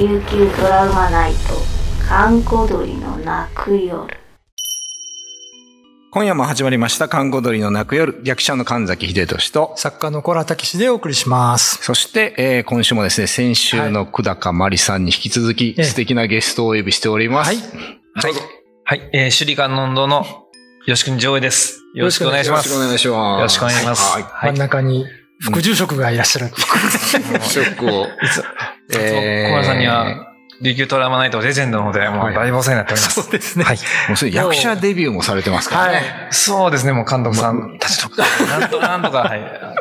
琉球ドラマナイト閑古鳥の泣く夜今夜も始まりました、看護鳥の泣く夜、役者の神崎秀俊と、作家の小良武史でお送りします。そして、えー今週もですね、先週の久高まりさんに引き続き、ええ素敵なゲストをお呼びしております。はい。はい。はい。えー、首里観音堂の吉国上映です。よろしくお願いしよろます。しくお願いします。よろしくお願いします。はい。はい。真ん中に副住職がいらっしゃる。ショックを。小原さんには、琉球トラウマナイトレジェンドの方で、もう大暴走になっております。そうですね。はい。もうすでに役者デビューもされてますからね。はい。そうですね、もう監督さんたちとか、なんとかなんとか、はい。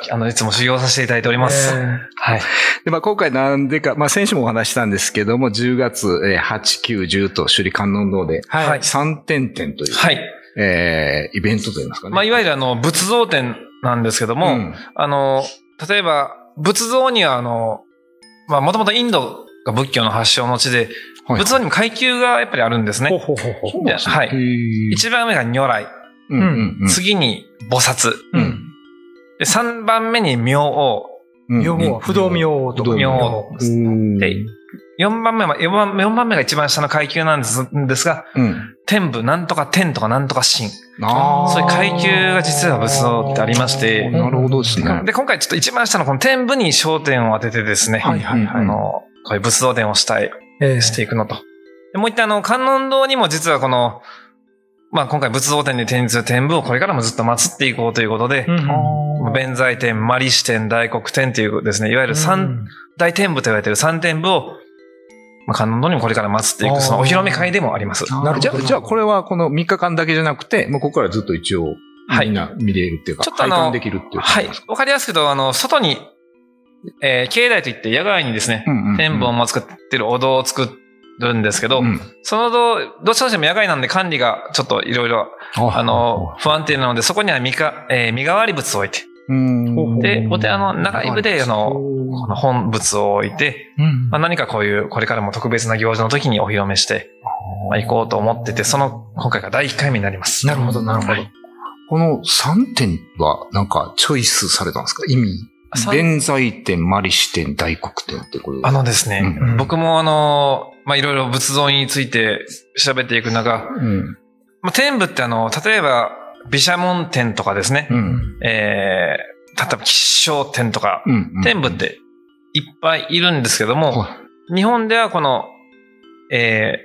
あの、いつも修行させていただいております。えーはい。で、まあ、今回なんでか、まあ、先週もお話ししたんですけども、10月、えー8、9、10と首里観音堂で、はい。3点展という、はい。えーイベントといいますかね。まあ、いわゆるあの、仏像展なんですけども、うん。あの、例えば、仏像にはあの、まあ、もともとインドが仏教の発祥の地で、はい仏像にも階級がやっぱりあるんですね。ほうほうほうほはい。一番目が如来、うんうんうん。次に菩薩、うん。で三番目に明王、うん。妙法、不動妙法と明王。王。で四番目は、四番四番目が一番下の階級なんですですが、うん。天部なんとか天とかなんとか神。ああ。そういう階級が実は仏像ってありまして、なるほどですね。で、今回ちょっと一番下のこの天部に焦点を当ててですね、はいはいあの、こういう仏像展をしたい、えーしていくのと。でもう一点あの、観音堂にも実はこの、まあ今回仏像展に展示する天部をこれからもずっと祀っていこうということで、うん弁財天、マリシ天、大黒天というですね、いわゆる三大天部と言われている三天部を、まあ、観音堂にもこれから祀っていく、そのお披露目会でもあります。なるほどじゃあ、じゃあこれはこの3日間だけじゃなくて、もうここからずっと一応、はい。みんな見れるっていうか、ちょっとあのできるっていうはい。わかりやすくと、あの、外に、えー境内といって野外にですね、うんうんうん。天文を作ってるお堂を作るんですけど、うん。その堂、どちらとしても野外なんで管理がちょっといろいろ、あの、不安定なので、そこには身か、えー身代わり仏を置いて、うんで、お寺の中部で、あの、この本仏を置いて、うんまあ、何かこういう、これからも特別な行事の時にお披露目して、まあ、行こうと思ってて、その、今回が第1回目になります。なるほど、なるほど。はいこの3点はなんかチョイスされたんですか？意味。さ弁財天、マリシ天、大黒天ってこれ。あのですね、うん僕もあの、まあ、いろいろ仏像について調べていく中、うん。まあ、天部ってあの、例えば、毘沙門天とかですね、うん。えー、例えば吉祥天とか、うん。天部っていっぱいいるんですけども、は日本ではこの、え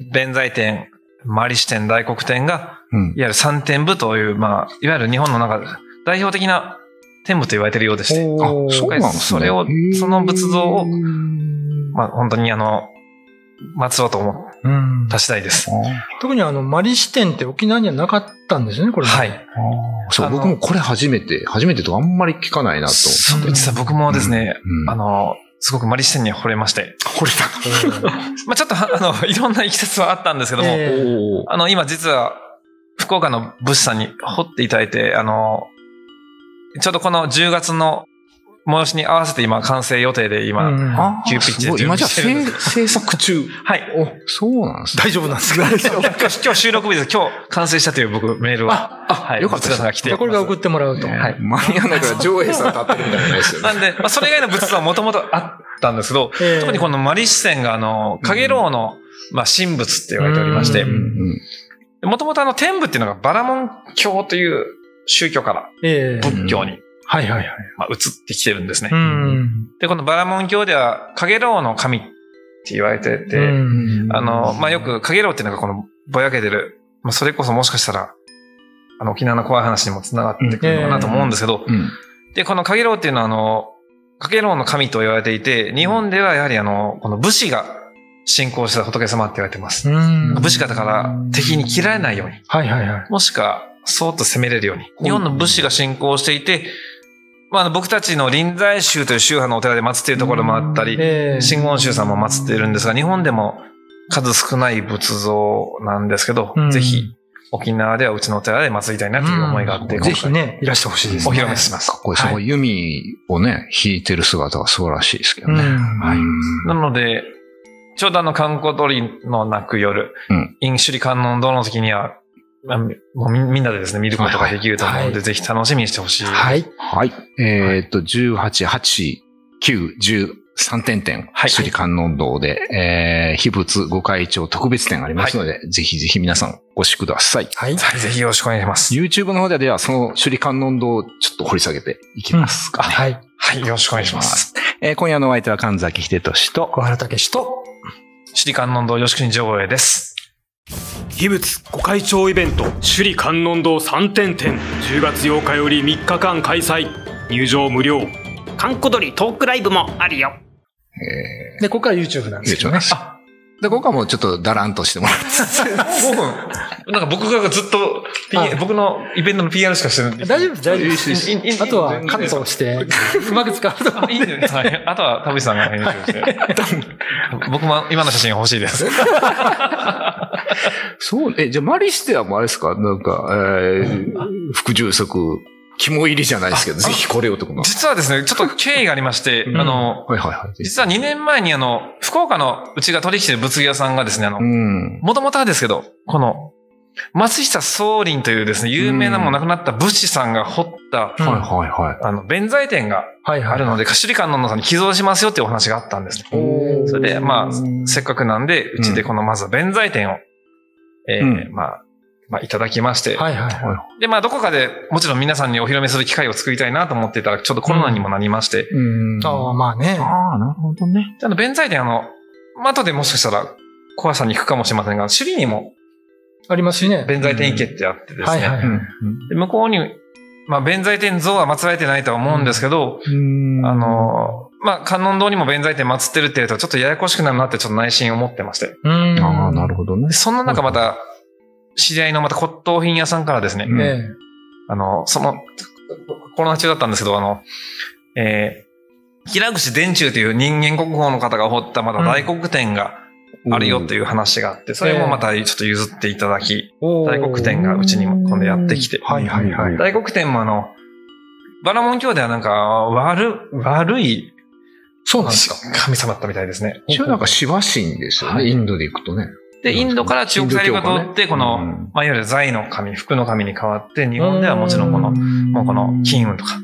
ー、弁財天、マリシ天、大黒天が、うんいわゆる三天部という、まあ、いわゆる日本の中で代表的な天部と言われているようでして、あ、そうなんですね。それをその仏像をまあ、本当にあの、祀ろうと思うんった次第です。特にあの、マリ支店って沖縄にはなかったんですよね、これ。はい。そう、僕もこれ初めて、初めてとかあんまり聞かないなとそう思って。実は僕もですね、うんあの、すごくマリ視点に惚れまして、これだ。まあちょっと、あの、いろんな経きはあったんですけども、あの、今実は、福岡の物資さんに掘っていただいて、あの、ちょうどこの10月の催しに合わせて今完成予定で今、うんあ急ピッチで今じゃあ準備してるん制制作中。はい。お、そうなんですね。大丈夫なんですか。今日今日収録日です。今日完成したという僕メールは、あはい、よかったが来てこれが送ってもらうと。はい間に合わないから上映さん立ってるみたいなもんですよね。なんで、まあ、それ以外の仏像はもともとあったんですけど、ええ特にこのマリ視線が、あの、影楼の、まあ、神仏って言われておりましてもともとあの、天部っていうのがバラモン教という宗教からええ仏教に、はいはいはい。まあ、移ってきてるんですね。うん。で、このバラモン教では、影楼の神って言われてて、うんあの、まあ、よく影楼っていうのがこのぼやけてる、まあ、それこそもしかしたら、あの、沖縄の怖い話にもつながってくるのかなと思うんですけど、うん。で、この影楼っていうのは、あの、影楼の神と言われていて、日本ではやはりあの、この武士が信仰した仏様って言われてます。うん武士がだから敵に切られないように、はいはいはい。もしくは、そーっと攻めれるように。日本の武士が信仰していて、まああの、僕たちの臨済宗という宗派のお寺で祀っているところもあったり、ええ真言宗さんも祀っているんですが、日本でも数少ない仏像なんですけど、うんぜひ、沖縄ではうちのお寺で祀りたいなという思いがあって、ぜひね、いらしてほしいですおね。披露目します。かっこいい。すごい弓をね、弾いてる姿が素晴らしいですけどね。うんはい。なので、ちょうどあの、観光鳥の鳴く夜、うん飲酒里観音堂の時には、まあ、もうみみんなでですね、見ることができると思うので、はいぜひ楽しみにしてほしい。はい。はい。えーっと、18、8、9、10 3点展、はい首里観音堂で、えー、秘仏御開帳特別展ありますので、ぜひぜひ皆さんお越しください。はい。はい、ぜひよろしくお願いします。YouTube の方では、その首里観音堂をちょっと掘り下げていきますかね。はい。はい、よろしくお願いします。えー今夜のお相手は神崎秀俊と、小原武史と、首里観音堂吉国上映です。秘仏御開帳イベント首里観音堂3点展10月8日より3日間開催入場無料観光鳥トークライブもあるよえで、ここから YouTube なんー、ですけどね。あ、で、ここはもうちょっとだらんとしてもらって。5分。なんか僕がずっと、P あ僕のイベントの PR しかしてない。大丈夫です、大丈夫です。いいいいいいあとはカットして、うまく使うと。あいいんだよね。はい。あとは田淵さんが編集して。僕も今の写真欲しいです。そう、え、じゃあマリステはもうあれですか？なんか、えー、副住職、肝入りじゃないですけど、ぜひこれをと？か。実はですね、ちょっと経緯がありまして、うんあの、はいはいはい。実は2年前にあの、福岡のうちが取引してる物業さんがですね、あのう、ん。もともとはですけど、この、松下宗林というですね、有名なもう亡くなった武士さんが掘った、うんはいはいはい。あの、弁財天がはいはい。あるので、貸し観音のさんに寄贈しますよっていうお話があったんですそれで、まあ、せっかくなんで、うちでこのまず弁財天を、えーうんまあ、まあ、いただきまして、はいはいはい。で、まあ、どこかでもちろん皆さんにお披露目する機会を作りたいなと思っていたら、ちょっとコロナにもなりまして、うんああ、まあね。ああ、なるほどね。あの、弁財天あの、まあ、後でもしかしたら、小橋さんに行くかもしれませんが、首里にもありますしね。弁財天池ってあってですね、はいはいはい。で向こうに、まあ、弁財天像は祀られてないとは思うんですけど、うんあ、の、まあ、観音堂にも弁財天祀ってるって言うと、ちょっとややこしくなるなってちょっと内心思ってまして。うん。ああ、なるほどねで。そんな中また、知り合いのまた骨董品屋さんからですね、うんええ。あの、その、コロナ中だったんですけど、あの、えー、平口伝中という人間国宝の方が掘ったまた大黒天があるよっていう話があって、それもまたちょっと譲っていただき、大黒天がうちにも今度やってきて、はいはいはい。大黒天もあの、バラモン教ではなんか悪、悪いそうなんですか。神様だったみたいですね。一応なんかシバ神ですよね。はいインドで行くとね。で、インドから中国大陸を通って、この、うんまあ、いわゆる財の神、福の神に変わって、日本ではもちろんこの、もうこの金運とか、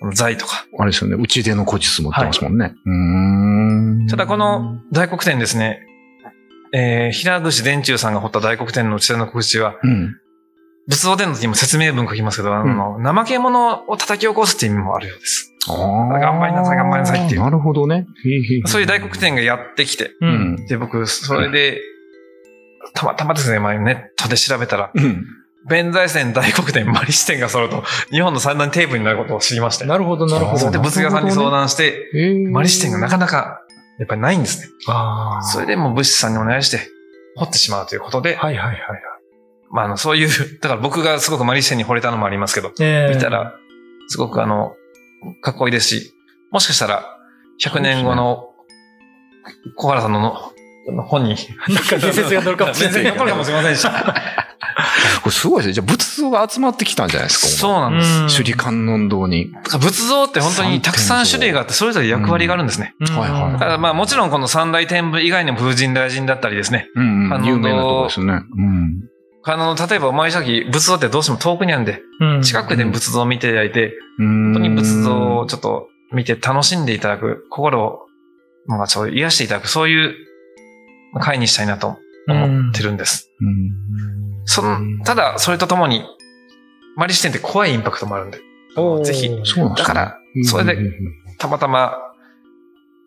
この財とか。あれですよね。内出の古術持ってますもんね。うーん。ただこの大黒天ですね、えー、平口伝中さんが彫った大黒天の内田の口は、うん。仏像伝の時にも説明文書きますけど、あの、怠け者を叩き起こすっていう意味もあるようです。頑張りなさい頑張りなさいっていうなるほどね。そういう大黒天がやってきて、う。うんん。で、僕、それで、たまたまですね、前ネットで調べたら、うん。弁財線、大黒天、マリ支店が揃うと、日本の三大テープになることを知りまして。なるほどなるほどそれで。仏画さんに相談して、へーマリ支店がなかなか、やっぱりないんですね。それでもう物資さんにお願いして、掘ってしまうということで、はいはいはいはい。まあ、あの、そういう、だから僕がすごくマリ支店に惚れたのもありますけど、ええ見たら、すごくあの、かっこいいですし、もしかしたら、100年後の小原さんのの本に、なんか伝説が乗るかもしれない。全然残るかもしれませんし。これすごいですね。じゃあ仏像が集まってきたんじゃないですか。そうなんです。うん首里観音堂に。仏像って本当にたくさん種類があって、それぞれ役割があるんですね。うんはいはいだからまあもちろんこの三大天部以外にも風神大神だったりですね。うん観音堂有名なとこですね。うん。あの、例えばお前さっき仏像ってどうしても遠くにあるんで、うん。近くで仏像を見ていただいて、本本当に仏像をちょっと見て楽しんでいただく、心を、まあ、ちょっと癒していただく、そういう会にしたいなと思ってるんです。その、ただ、それとともに、マリ視点って怖いインパクトもあるんで、ぜひ。だから、それでたまたま、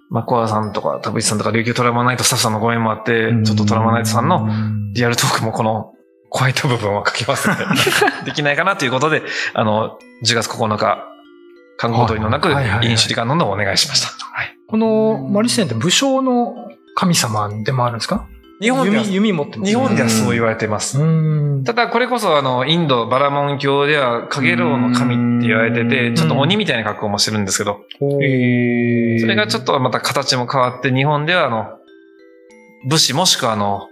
まあ、コアさんとか、田淵さんとか、琉球トラウマナイトスタッフさんのご縁もあって、ちょっとトラウマナイトさんのリアルトークもこの、怖いと部分は書きますので、できないかなということで、あの、10月9日、観光鳥のなく、はいはいはい飲酒リカンのをお願いしました。はい。このマリステンって武将の神様でもあるんですか？日本では、弓弓持ってます日本ではそう言われてます。うん。ただ、これこそ、あの、インド、バラモン教では、カゲロウの神って言われてて、ちょっと鬼みたいな格好もしてるんですけど、へそれがちょっとまた形も変わって、日本では、あの、武士もしくは、あの、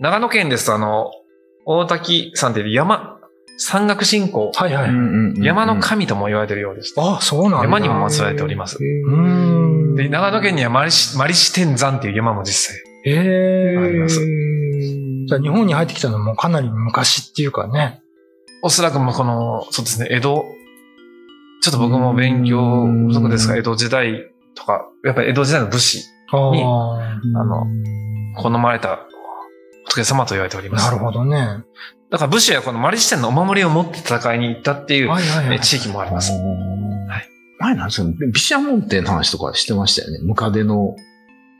長野県ですと、あの、大滝山っていう山、山岳信仰、はいはい。山の神とも言われているようです。あ、そうなんだ。山にも祀られております。うん。で、長野県にはマリシ、マリシ天山っていう山も実際。ええありますじゃあ日本に入ってきたのもかなり昔っていうかね。おそらくもうこの、そうですね、江戸、ちょっと僕も勉強不足ですが、江戸時代とか、やっぱり江戸時代の武士、あにあ。あの好まれた仏様と言われております。なるほどね。はだから武士はこのマリ視点のお守りを持って戦いに行ったっていう、いはいはい。え地域もあります。はい。前なんですよ。毘沙門天の話とかしてましたよね。ムカデの。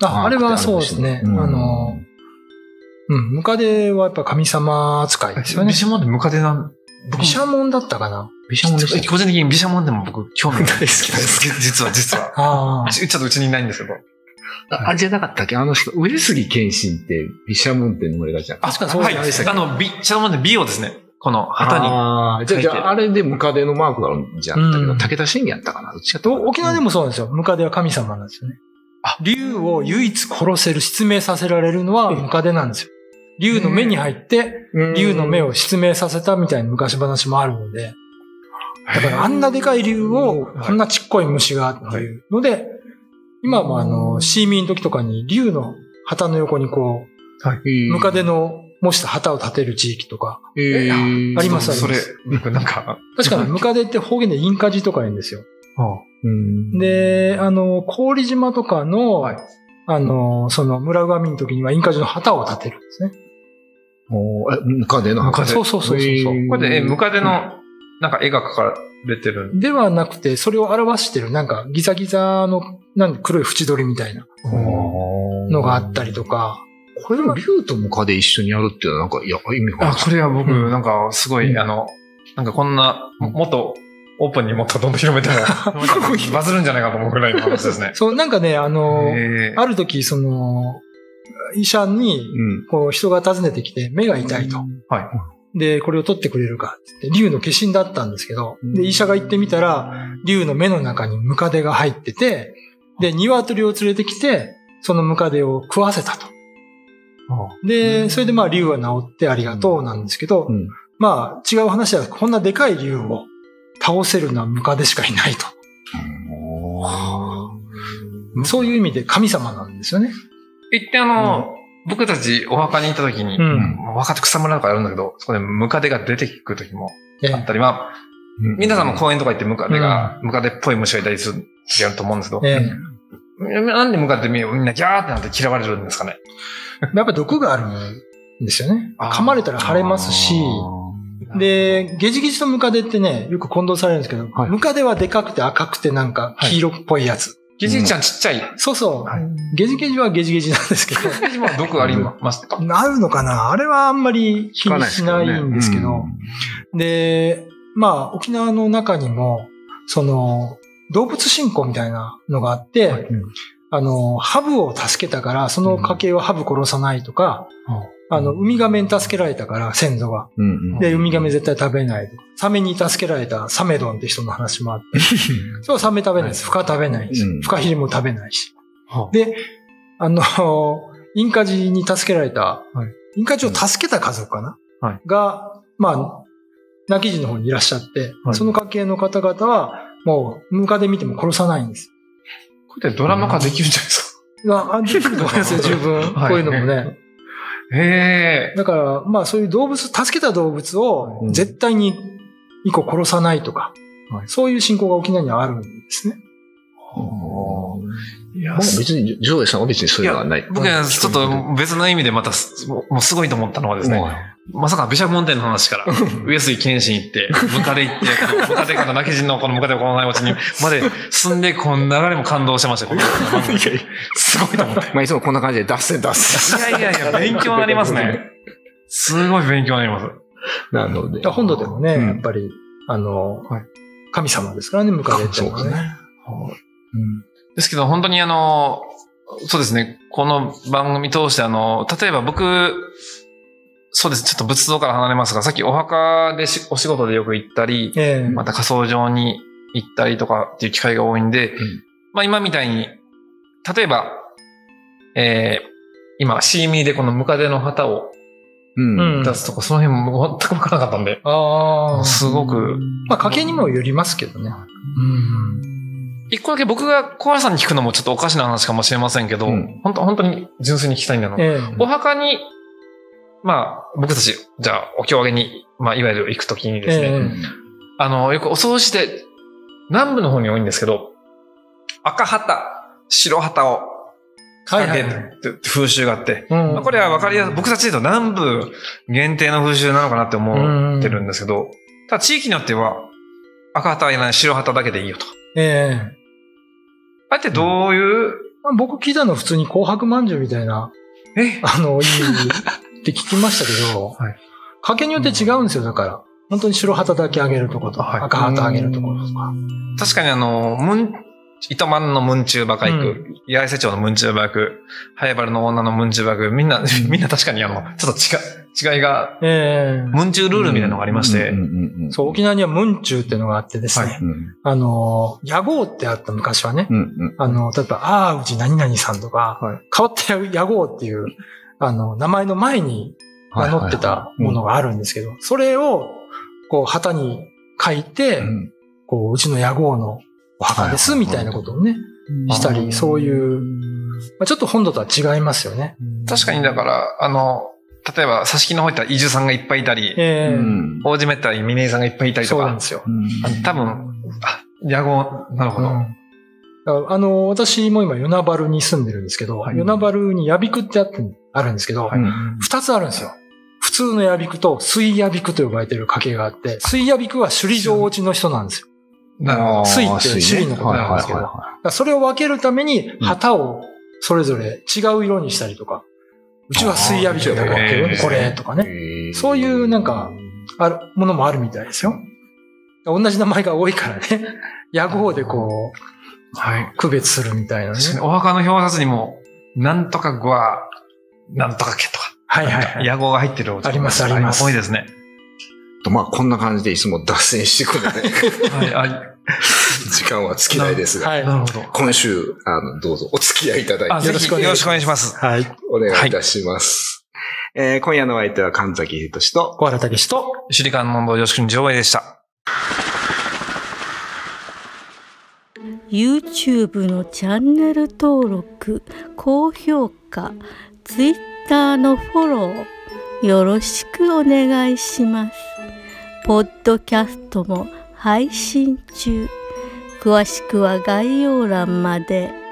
あ、あれはそうですね。あうんの、うん、ムカデはやっぱ神様扱いですよね毘。沙門天ムカデなん、僕毘沙門だったかな毘沙門でしたっけ？個人的に毘沙門天も僕興味ない。大好きですじ実は、実は。ああ。ちちょっとうちにいないんですけど。あ、あじゃなかったっけ？あの人、上杉謙信って毘沙門天の森がじゃん。確かに。そうはい。でしたっけあの、毘沙門天美をですね、この旗に。あーじゃあ、じゃあ、あれでムカデのマークがあるんじゃったけ？ど、うん。武田信玄やったかな？どっちかとお沖縄でもそうなんですよ。ムカデは神様なんですよね。竜を唯一殺せる、失明させられるのはムカデなんですよ。竜の目に入って、竜の目を失明させたみたいな昔話もあるので、だからあんなでかい竜を、はい。こんなちっこい虫がっていうので、今もあの、シーミーの時とかに竜の旗の横にこう、ムカデの模した旗を立てる地域とか、えー。ありますそれ、僕なんか、確かにムカデって方言でインカジとか言うんですよ。うん。で、あの、氷島とかの、はい。あの、その村上の時にはインカジの旗を立てるんですね。おーえムカデの墓そうそうそうそうこれで、え、ムカデの、なんか絵が描かれてる。んではなくて、それを表してる、なんかギザギザの、なんか黒い縁取りみたいな。のがあったりとか、これでも竜とムカデ一緒にやるっていうのはなんか、いや、意味があ、これは僕、うん。なんか、すごい、うん。あの、なんかこんな、もっと、オープンにもっとどんどん広めても、バズるんじゃないかと思うぐらいの話ですね。そう、なんかね、あの、ある時、その、医者に、うん。こう、人が訪ねてきて、目が痛いと。はい。で、これを取ってくれるかって言って、竜の化身だったんですけど、で、医者が行ってみたら、竜の目の中にムカデが入ってて、で、鶏を連れてきて、そのムカデを食わせたと。で、それでまあ竜は治ってありがとうなんですけど、うん。まあ違う話はこんなでかい竜を倒せるのはムカデしかいないと。そういう意味で神様なんですよね。一点あの、僕たちお墓に行った時に、うん。お墓って草むらとかやるんだけど、そこでムカデが出てくる時もえあったり、まあ、皆さんも公園とか行ってムカデが、ムカデっぽい虫がいたりするると思うんですけど、ええ。なんでムカデみんなギャーってなって嫌われるんですかね。やっぱり毒があるんですよね。噛まれたら腫れますし、で、ゲジゲジとムカデってね、よく混同されるんですけど、はい。ムカデはでかくて赤くてなんか黄色っぽいやつ。ゲジゲジちゃんちっちゃい。そうそう、はい。ゲジゲジはゲジゲジなんですけど、ゲジも毒ありますか？なるのかな？あれはあんまり気にしないんですけど、で、まあ、沖縄の中にも、その、動物信仰みたいなのがあって、あの、ハブを助けたから、その家系はハブ殺さないとか、あの、ウミガメに助けられたから、先祖が。うんうんで、ウミガメ絶対食べないと。サメに助けられたサメドンって人の話もあって。そう、サメ食べないです。フカ食べないですうん。フカヒレも食べないしは。で、あの、インカジに助けられた、いインカジを助けた家族かな、はいが、まあ、泣き人の方にいらっしゃって、はいその家系の方々は、もう、ムカデ見ても殺さないんです。これってドラマ化できるんじゃないですあ、あできると思いますよ、十分。はいこういうのもね。か。へえ。だから、まあそういう動物、助けた動物をうん絶対に一個殺さないとか、はいそういう信仰が沖縄にはあるんですね。いやまあ別に、ジョーエさんは別にそういうのはない。僕はちょっと別の意味でまたす、もうすごいと思ったのはですね、まさか毘沙門天の話から、上杉謙信行って、ムカデ行って、ムカデから泣き人のこのムカデをこのない町にまで進んで、この流れも感動してましたよ。すごいと思って。まあいつもこんな感じで脱線脱線。いやいやいや、勉強になりますね。すごい勉強になります。なので。本土でもね、うんやっぱり、あの、はい神様ですからね、ムカデっていうのはね。うんですけど、本当にあの、そうですね、この番組通してあの、例えば僕、そうです、ちょっと仏像から離れますが、さっきお墓でしお仕事でよく行ったり、ええまた仮想場に行ったりとかっていう機会が多いんで、んまあ今みたいに、例えば、えー、今、シーミーでこのムカデの旗をうん。うん出すとか、その辺も全くわからなかったんで、ああ。すごく、まあ家系にもよりますけどね。うん。一個だけ僕が小原さんに聞くのもちょっとおかしな話かもしれませんけど、うん。本当本当に純粋に聞きたいんだな。ええ。お墓に、まあ、僕たち、じゃあ、お経上げに、まあ、いわゆる行くときにですね、ええ。あの、よくお葬式で、南部の方に多いんですけど、赤旗、白旗をはいはい。かけて風習があって、うん。まあこれは分かりやすい、僕たちで言うと南部限定の風習なのかなって思ってるんですけど、ただ地域によっては赤旗はいらない白旗だけでいいよと。ええ。あれってどういう、まあ僕聞いたのは普通に紅白饅頭みたいな、え？あの、意味って聞きましたけど、はい。家系によって違うんですよ、だから。本当に白旗だけあげるとこと、はい。赤旗あげるところとか。確かにあの、ムン、糸満のムンチューバカ行く、八重瀬町のムンチューバ行く、ハイバルの女のムンチューバ行く、みんな、みんな確かにあの、ちょっと違い、違いが、ええ。ムンチュールールみたいなのがありまして、そう、沖縄にはムンチューっていうのがあってですね。はい。うん。あの、屋号ってあった昔はね。うんうんあの、例えば、ああ、うち何々さんとか、はい。変わった屋号っていう、あの、名前の前に名乗ってたものがあるんですけど、それを、こう、旗に書いて、うん。こう、うちの屋号のお墓です、はいみたいなことをね、したり、そういう、まあ、ちょっと本土とは違いますよね。確かにだから、あの、例えば、佐敷の方行ったら伊豆さんがいっぱいいたり、ええ。うん。大島行ったら峰井さんがいっぱいいたりとか。そうなんで、すよ。うん。あ多分、あ、野号、なるほど。うん。あの、私も今、与那原に住んでるんですけど、はい。与那原にヤビクってあってあるんですけど、うん二つあるんですよ。普通のヤビクと水ヤビクと呼ばれてる家系があって、水ヤビクは首里城落ちの人なんですよ。なるほど。あー水って首里のことなんですけど。それを分けるために旗をそれぞれ違う色にしたりとか、うちは水ヤビクだからへーこれとかね。そういうなんか、ある、ものもあるみたいですよ。同じ名前が多いからね。屋号でこう、はい。区別するみたいなね。お墓の表札にも、なんとか語は、なんとか家とか、はいはいはい。野号が入ってるお家ありますあります多いですね。とまあ、こんな感じでいつも脱線してくるので、はい、あ、時間は尽きないですが、はい。今週、あの、どうぞお付き合いいただいてよろしくお願いします。はい。お願いいたします。えー今夜のお相手は神崎秀俊と、小原武史と、首里観音堂よしくん上映でした。YouTube のチャンネル登録高評価 Twitter のフォローよろしくお願いしますポッドキャストも配信中詳しくは概要欄まで。